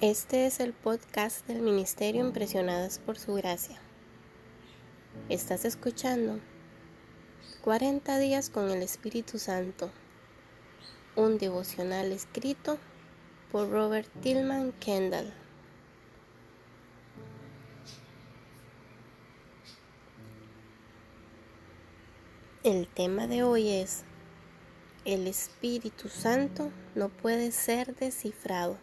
Este es el podcast del Ministerio Impresionadas por Su Gracia. Estás escuchando 40 días con el Espíritu Santo, un devocional escrito por Robert Tillman Kendall. El tema de hoy es El Espíritu Santo no puede ser descifrado.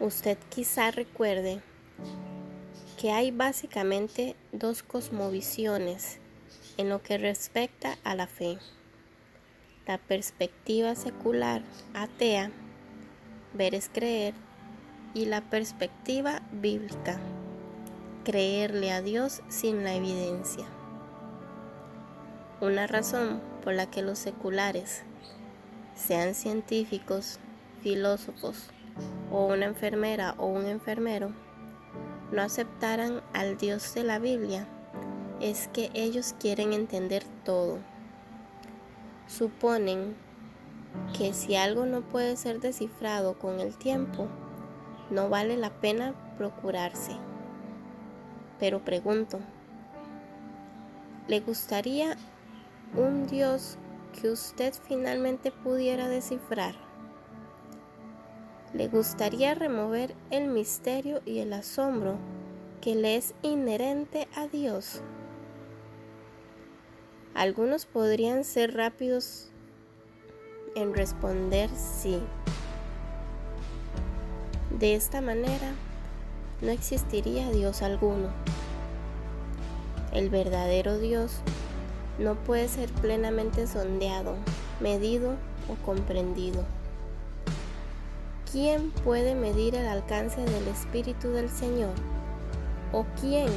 Usted quizá recuerde que hay básicamente dos cosmovisiones en lo que respecta a la fe. La perspectiva secular atea, ver es creer, y la perspectiva bíblica, creerle a Dios sin la evidencia. Una razón por la que los seculares, sean científicos, filósofos, o una enfermera o un enfermero no aceptaran al Dios de la Biblia es que ellos quieren entender todo. Suponen que si algo no puede ser descifrado con el tiempo, no vale la pena procurarse. Pero pregunto, ¿le gustaría un Dios que usted finalmente pudiera descifrar? le gustaría remover el misterio y el asombro que le es inherente a Dios. Algunos podrían ser rápidos en responder sí. De esta manera, no existiría Dios alguno. El verdadero Dios no puede ser plenamente sondeado, medido o comprendido. ¿Quién puede medir el alcance del Espíritu del Señor? ¿O quién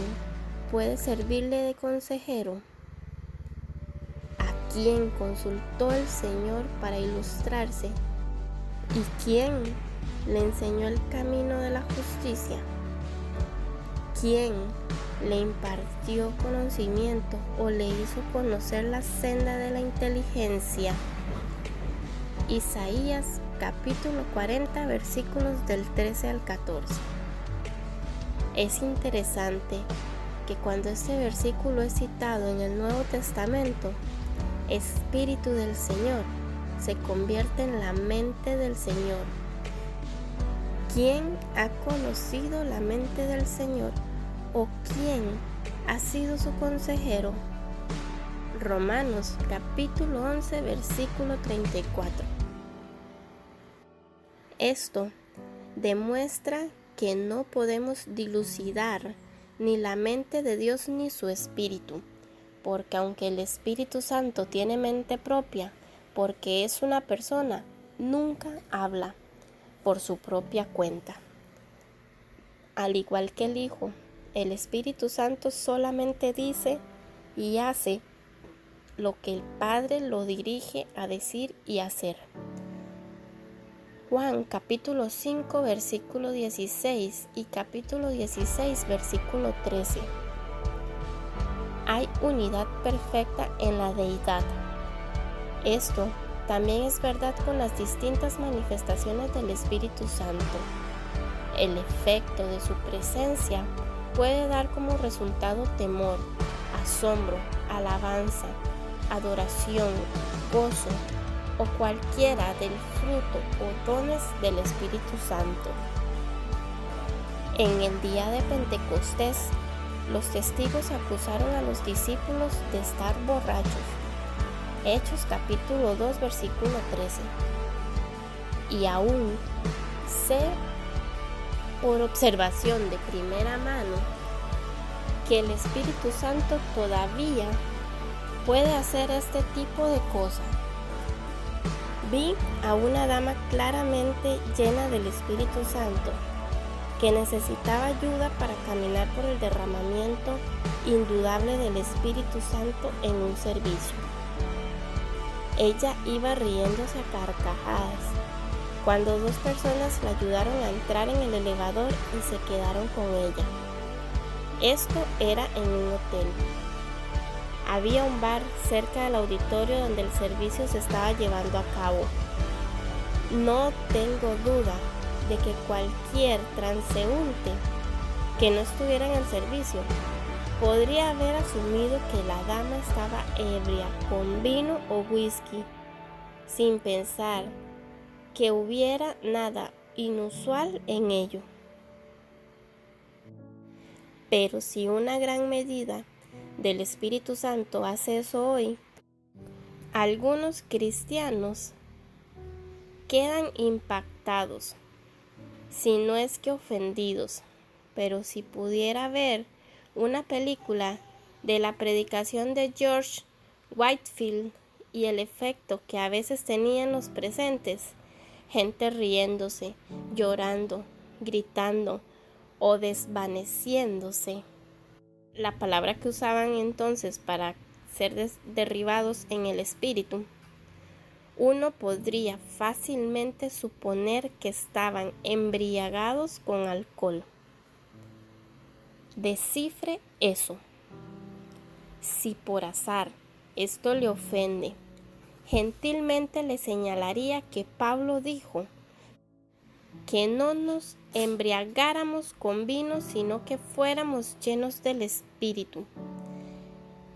puede servirle de consejero? ¿A quién consultó el Señor para ilustrarse? ¿Y quién le enseñó el camino de la justicia? ¿Quién le impartió conocimiento o le hizo conocer la senda de la inteligencia? Isaías capítulo 40 versículos del 13 al 14. Es interesante que cuando este versículo es citado en el Nuevo Testamento, Espíritu del Señor se convierte en la mente del Señor. ¿Quién ha conocido la mente del Señor o quién ha sido su consejero? Romanos capítulo 11 versículo 34. Esto demuestra que no podemos dilucidar ni la mente de Dios ni su espíritu, porque aunque el Espíritu Santo tiene mente propia, porque es una persona, nunca habla por su propia cuenta. Al igual que el Hijo, el Espíritu Santo solamente dice y hace lo que el Padre lo dirige a decir y hacer. Juan capítulo 5 versículo 16 y capítulo 16 versículo 13. Hay unidad perfecta en la deidad. Esto también es verdad con las distintas manifestaciones del Espíritu Santo. El efecto de su presencia puede dar como resultado temor, asombro, alabanza, adoración, gozo, o cualquiera del fruto o dones del Espíritu Santo. En el día de Pentecostés, los testigos acusaron a los discípulos de estar borrachos. Hechos capítulo 2 versículo 13. Y aún sé por observación de primera mano que el Espíritu Santo todavía puede hacer este tipo de cosas Vi a una dama claramente llena del Espíritu Santo, que necesitaba ayuda para caminar por el derramamiento indudable del Espíritu Santo en un servicio. Ella iba riéndose a carcajadas cuando dos personas la ayudaron a entrar en el elevador y se quedaron con ella. Esto era en un hotel. había un bar cerca del auditorio donde el servicio se estaba llevando a cabo. No tengo duda de que cualquier transeúnte que no estuviera en el servicio podría haber asumido que la dama estaba ebria con vino o whisky, sin pensar que hubiera nada inusual en ello. Pero si una gran medida del Espíritu Santo hace eso hoy, algunos cristianos quedan impactados, si no es que ofendidos, pero si pudiera ver una película de la predicación de George Whitefield y el efecto que a veces tenían los presentes, gente riéndose, llorando, gritando, o desvaneciéndose. La palabra que usaban entonces para ser derribados en el espíritu, uno podría fácilmente suponer que estaban embriagados con alcohol. Descifre eso. Si por azar esto le ofende, gentilmente le señalaría que Pablo dijo que no nos embriagáramos con vino, sino que fuéramos llenos del Espíritu.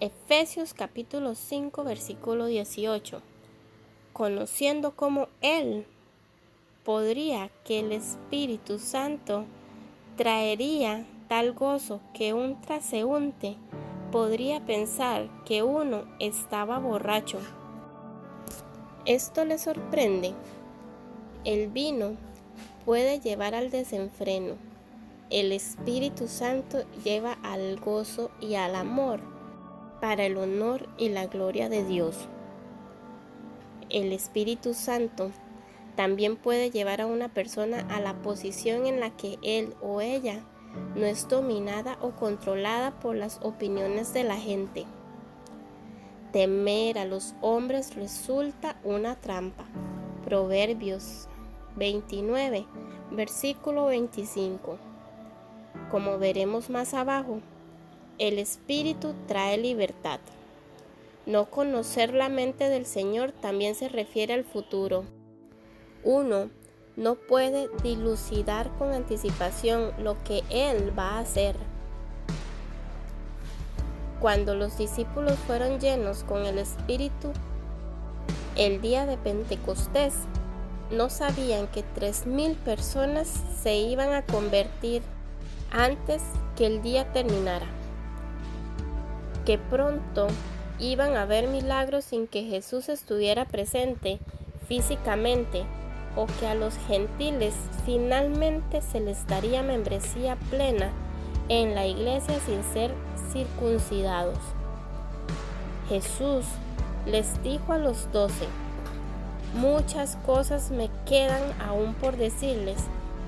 Efesios capítulo 5 versículo 18. Conociendo como Él podría que el Espíritu Santo traería tal gozo que un transeúnte podría pensar que uno estaba borracho. ¿Esto le sorprende? El vino puede llevar al desenfreno. El Espíritu Santo lleva al gozo y al amor para el honor y la gloria de Dios. El Espíritu Santo también puede llevar a una persona a la posición en la que él o ella no es dominada o controlada por las opiniones de la gente. Temer a los hombres resulta una trampa. Proverbios 29, versículo 25. Como veremos más abajo, el Espíritu trae libertad. No conocer la mente del Señor también se refiere al futuro. Uno no puede dilucidar con anticipación lo que Él va a hacer. Cuando los discípulos fueron llenos con el Espíritu, el día de Pentecostés, no sabían que 3.000 personas se iban a convertir antes que el día terminara. Que pronto iban a ver milagros sin que Jesús estuviera presente físicamente o que a los gentiles finalmente se les daría membresía plena en la iglesia sin ser Jesús les dijo a los doce, Muchas cosas me quedan aún por decirles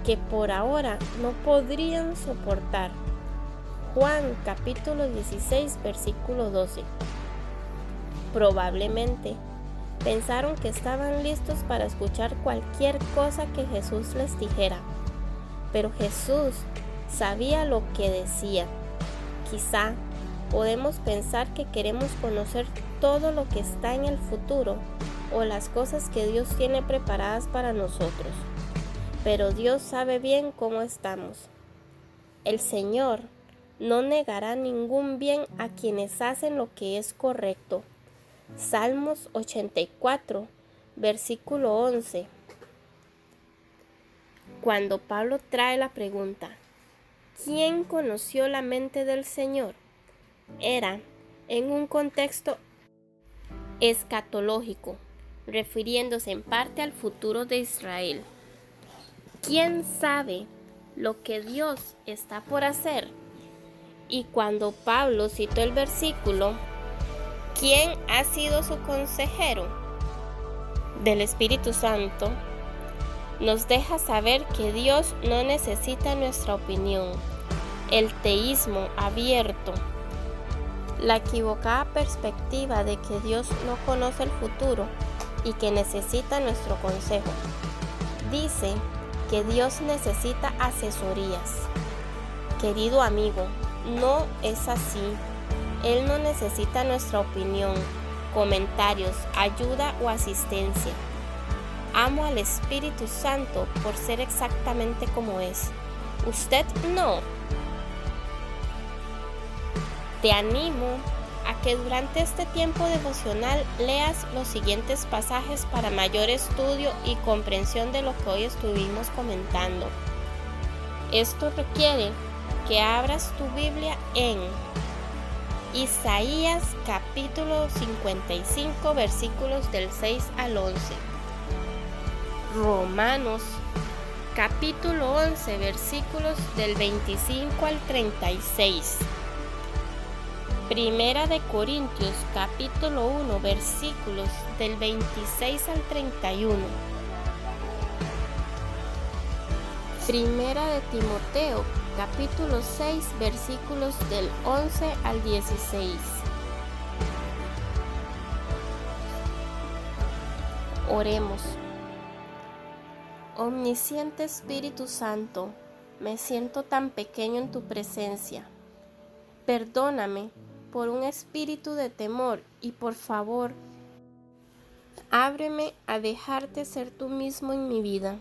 que por ahora no podrían soportar. Juan capítulo 16 versículo 12. Probablemente pensaron que estaban listos para escuchar cualquier cosa que Jesús les dijera. Pero Jesús sabía lo que decía. Quizá podemos pensar que queremos conocer todo lo que está en el futuro o las cosas que Dios tiene preparadas para nosotros. Pero Dios sabe bien cómo estamos. El Señor no negará ningún bien a quienes hacen lo que es correcto. Salmos 84, versículo 11. Cuando Pablo trae la pregunta, ¿quién conoció la mente del Señor? Era en un contexto escatológico refiriéndose en parte al futuro de Israel. ¿Quién sabe lo que Dios está por hacer? Y cuando Pablo citó el versículo, ¿quién ha sido su consejero? Del Espíritu Santo, nos deja saber que Dios no necesita nuestra opinión. El teísmo abierto la equivocada perspectiva de que Dios no conoce el futuro y que necesita nuestro consejo. Dice que Dios necesita asesorías. Querido amigo, no es así. Él no necesita nuestra opinión, comentarios, ayuda o asistencia. Amo al Espíritu Santo por ser exactamente como es. Usted no. Te animo a que durante este tiempo devocional leas los siguientes pasajes para mayor estudio y comprensión de lo que hoy estuvimos comentando. Esto requiere que abras tu Biblia en Isaías capítulo 55 versículos del 6 al 11. Romanos capítulo 11 versículos del 25 al 36. Primera de Corintios capítulo 1 versículos del 26 al 31. Primera de Timoteo capítulo 6 versículos del 11 al 16. Oremos. Omnisciente Espíritu Santo, me siento tan pequeño en tu presencia. Perdóname por un espíritu de temor y por favor, ábreme a dejarte ser tú mismo en mi vida.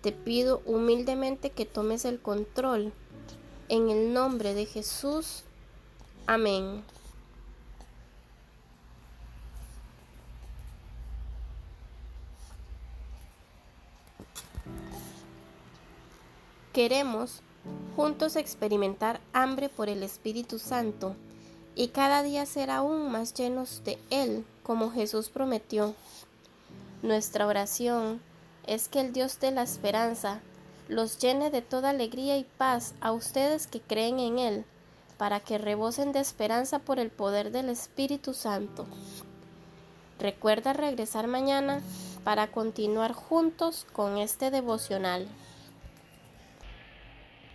Te pido humildemente que tomes el control. En el nombre de Jesús. Amén. Queremos juntos experimentar hambre por el Espíritu Santo y cada día ser aún más llenos de Él como Jesús prometió. Nuestra oración es que el Dios de la esperanza los llene de toda alegría y paz a ustedes que creen en Él, para que rebosen de esperanza por el poder del Espíritu Santo. Recuerda regresar mañana para continuar juntos con este devocional.